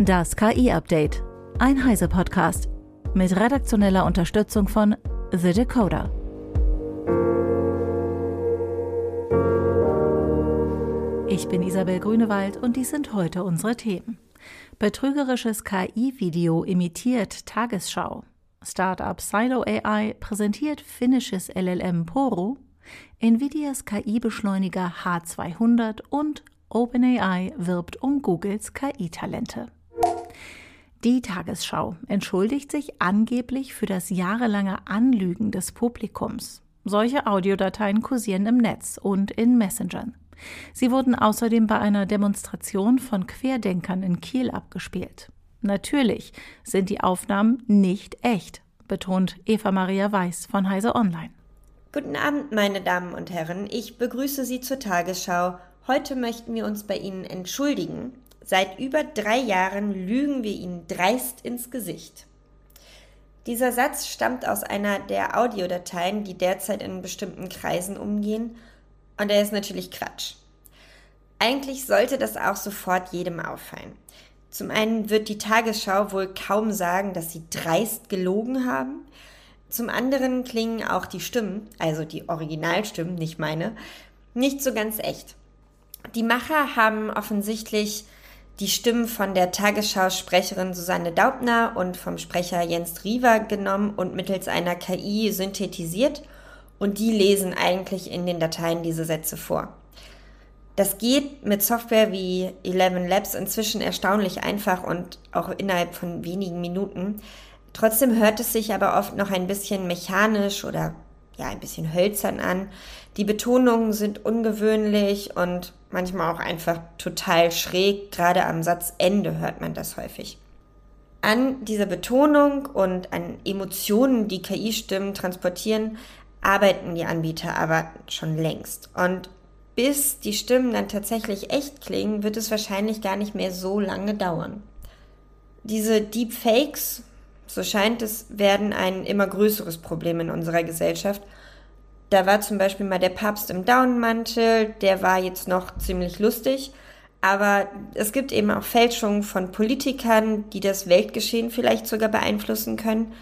Das KI-Update. Ein Heise-Podcast. Mit redaktioneller Unterstützung von The Decoder. Ich bin Isabel Grünewald und dies sind heute unsere Themen. Betrügerisches KI-Video imitiert Tagesschau. Startup Silo AI präsentiert finnisches LLM Poro. Nvidias KI-Beschleuniger H200 und OpenAI wirbt um Googles KI-Talente. Die Tagesschau entschuldigt sich angeblich für das jahrelange Anlügen des Publikums. Solche Audiodateien kursieren im Netz und in Messengern. Sie wurden außerdem bei einer Demonstration von Querdenkern in Kiel abgespielt. Natürlich sind die Aufnahmen nicht echt, betont Eva Maria Weiß von Heise Online. Guten Abend, meine Damen und Herren. Ich begrüße Sie zur Tagesschau Heute möchten wir uns bei Ihnen entschuldigen. Seit über drei Jahren lügen wir Ihnen dreist ins Gesicht. Dieser Satz stammt aus einer der Audiodateien, die derzeit in bestimmten Kreisen umgehen, und er ist natürlich Quatsch. Eigentlich sollte das auch sofort jedem auffallen. Zum einen wird die Tagesschau wohl kaum sagen, dass sie dreist gelogen haben. Zum anderen klingen auch die Stimmen, also die Originalstimmen, nicht meine, nicht so ganz echt. Die Macher haben offensichtlich die Stimmen von der Tagesschau-Sprecherin Susanne Daubner und vom Sprecher Jens Riewer genommen und mittels einer KI synthetisiert und die lesen eigentlich in den Dateien diese Sätze vor. Das geht mit Software wie Eleven Labs inzwischen erstaunlich einfach und auch innerhalb von wenigen Minuten. Trotzdem hört es sich aber oft noch ein bisschen mechanisch oder ja, ein bisschen hölzern an. Die Betonungen sind ungewöhnlich und manchmal auch einfach total schräg. Gerade am Satzende hört man das häufig. An dieser Betonung und an Emotionen, die KI-Stimmen transportieren, arbeiten die Anbieter aber schon längst. Und bis die Stimmen dann tatsächlich echt klingen, wird es wahrscheinlich gar nicht mehr so lange dauern. Diese Deepfakes, so scheint es, werden ein immer größeres Problem in unserer Gesellschaft – da war zum Beispiel mal der Papst im Daunenmantel, der war jetzt noch ziemlich lustig. Aber es gibt eben auch Fälschungen von Politikern, die das Weltgeschehen vielleicht sogar beeinflussen können.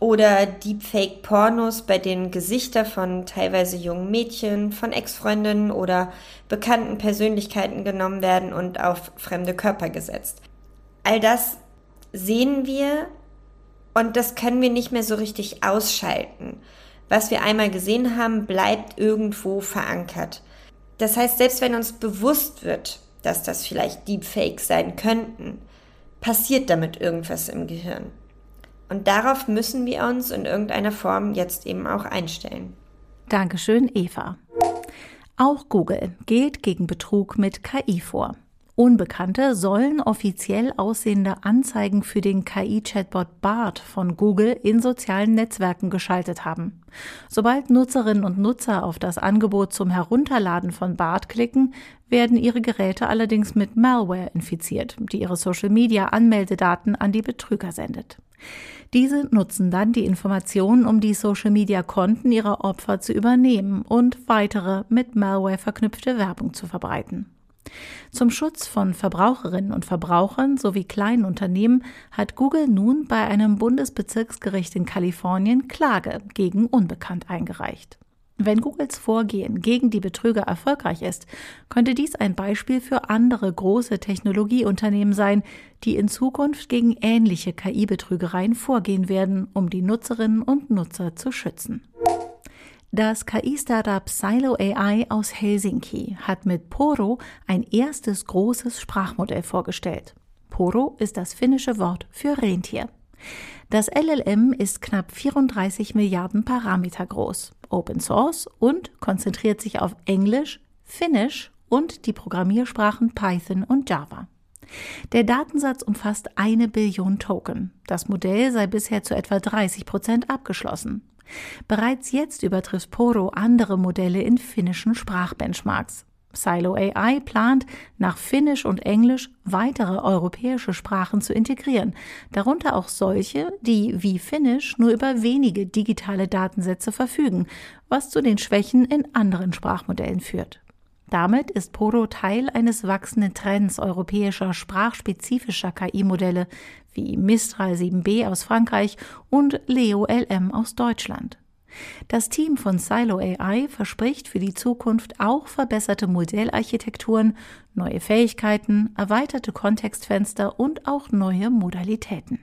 Oder Deepfake-Pornos, bei denen Gesichter von teilweise jungen Mädchen, von Ex-Freundinnen oder bekannten Persönlichkeiten genommen werden und auf fremde Körper gesetzt. All das sehen wir und das können wir nicht mehr so richtig ausschalten was wir einmal gesehen haben, bleibt irgendwo verankert. Das heißt, selbst wenn uns bewusst wird, dass das vielleicht Deepfakes sein könnten, passiert damit irgendwas im Gehirn. Und darauf müssen wir uns in irgendeiner Form jetzt eben auch einstellen. Dankeschön, Eva. Auch Google geht gegen Betrug mit KI vor. Unbekannte sollen offiziell aussehende Anzeigen für den KI-Chatbot BART von Google in sozialen Netzwerken geschaltet haben. Sobald Nutzerinnen und Nutzer auf das Angebot zum Herunterladen von BART klicken, werden ihre Geräte allerdings mit Malware infiziert, die ihre Social-Media-Anmeldedaten an die Betrüger sendet. Diese nutzen dann die Informationen, um die Social-Media-Konten ihrer Opfer zu übernehmen und weitere mit Malware verknüpfte Werbung zu verbreiten. Zum Schutz von Verbraucherinnen und Verbrauchern sowie kleinen Unternehmen hat Google nun bei einem Bundesbezirksgericht in Kalifornien Klage gegen Unbekannt eingereicht. Wenn Googles Vorgehen gegen die Betrüger erfolgreich ist, könnte dies ein Beispiel für andere große Technologieunternehmen sein, die in Zukunft gegen ähnliche KI-Betrügereien vorgehen werden, um die Nutzerinnen und Nutzer zu schützen. Das KI-Startup Silo AI aus Helsinki hat mit Poro ein erstes großes Sprachmodell vorgestellt. Poro ist das finnische Wort für Rentier. Das LLM ist knapp 34 Milliarden Parameter groß, Open Source und konzentriert sich auf Englisch, Finnisch und die Programmiersprachen Python und Java. Der Datensatz umfasst eine Billion Token. Das Modell sei bisher zu etwa 30 Prozent abgeschlossen. Bereits jetzt übertrifft Poro andere Modelle in finnischen Sprachbenchmarks. Silo AI plant, nach Finnisch und Englisch weitere europäische Sprachen zu integrieren, darunter auch solche, die wie Finnisch nur über wenige digitale Datensätze verfügen, was zu den Schwächen in anderen Sprachmodellen führt. Damit ist Poro Teil eines wachsenden Trends europäischer sprachspezifischer KI-Modelle wie Mistral 7b aus Frankreich und Leo LM aus Deutschland. Das Team von Silo AI verspricht für die Zukunft auch verbesserte Modellarchitekturen, neue Fähigkeiten, erweiterte Kontextfenster und auch neue Modalitäten.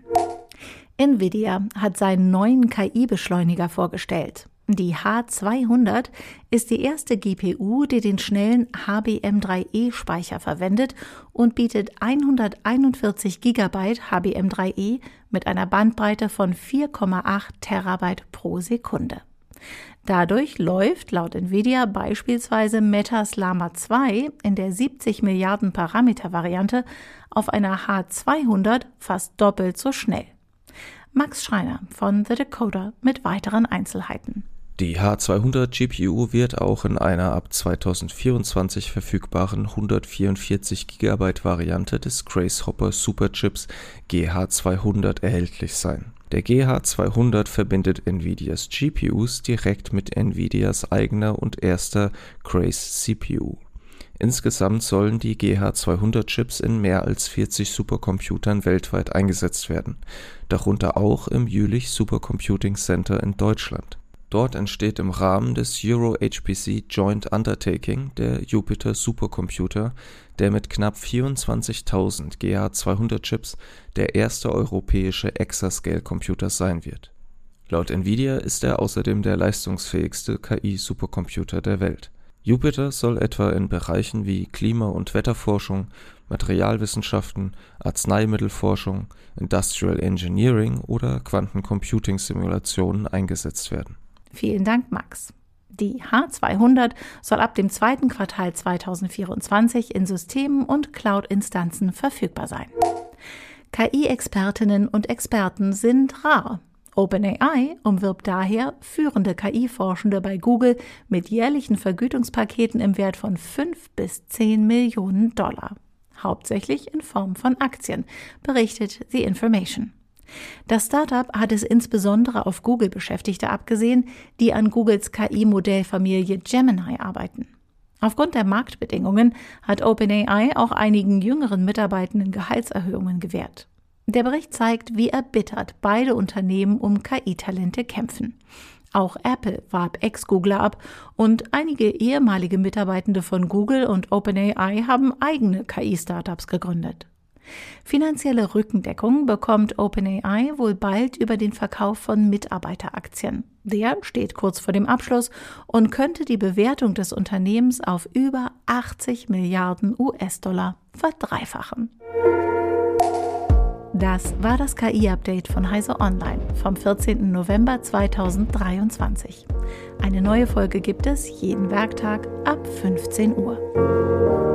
Nvidia hat seinen neuen KI-Beschleuniger vorgestellt. Die H200 ist die erste GPU, die den schnellen HBM3E-Speicher verwendet und bietet 141 GB HBM3E mit einer Bandbreite von 4,8 Terabyte pro Sekunde. Dadurch läuft laut Nvidia beispielsweise Metas Llama 2 in der 70 Milliarden Parameter Variante auf einer H200 fast doppelt so schnell. Max Schreiner von The Decoder mit weiteren Einzelheiten. Die H200 GPU wird auch in einer ab 2024 verfügbaren 144 GB Variante des Grace Hopper Superchips GH200 erhältlich sein. Der GH200 verbindet Nvidias GPUs direkt mit Nvidias eigener und erster Grace CPU. Insgesamt sollen die GH200-Chips in mehr als 40 Supercomputern weltweit eingesetzt werden, darunter auch im Jülich Supercomputing Center in Deutschland. Dort entsteht im Rahmen des Euro-HPC Joint Undertaking der Jupiter Supercomputer, der mit knapp 24.000 GH200-Chips der erste europäische Exascale-Computer sein wird. Laut Nvidia ist er außerdem der leistungsfähigste KI-Supercomputer der Welt Jupiter soll etwa in Bereichen wie Klima und Wetterforschung, Materialwissenschaften, Arzneimittelforschung, Industrial Engineering oder Quantencomputing-Simulationen eingesetzt werden. Vielen Dank, Max. Die H200 soll ab dem zweiten Quartal 2024 in Systemen und Cloud-Instanzen verfügbar sein. KI-Expertinnen und Experten sind rar. OpenAI umwirbt daher führende KI-Forschende bei Google mit jährlichen Vergütungspaketen im Wert von 5 bis 10 Millionen Dollar. Hauptsächlich in Form von Aktien, berichtet The Information. Das Startup hat es insbesondere auf Google-Beschäftigte abgesehen, die an Googles KI-Modellfamilie Gemini arbeiten. Aufgrund der Marktbedingungen hat OpenAI auch einigen jüngeren Mitarbeitenden Gehaltserhöhungen gewährt. Der Bericht zeigt, wie erbittert beide Unternehmen um KI-Talente kämpfen. Auch Apple warb Ex-Googler ab und einige ehemalige Mitarbeitende von Google und OpenAI haben eigene KI-Startups gegründet. Finanzielle Rückendeckung bekommt OpenAI wohl bald über den Verkauf von Mitarbeiteraktien. Der steht kurz vor dem Abschluss und könnte die Bewertung des Unternehmens auf über 80 Milliarden US-Dollar verdreifachen. Das war das KI-Update von Heise Online vom 14. November 2023. Eine neue Folge gibt es jeden Werktag ab 15 Uhr.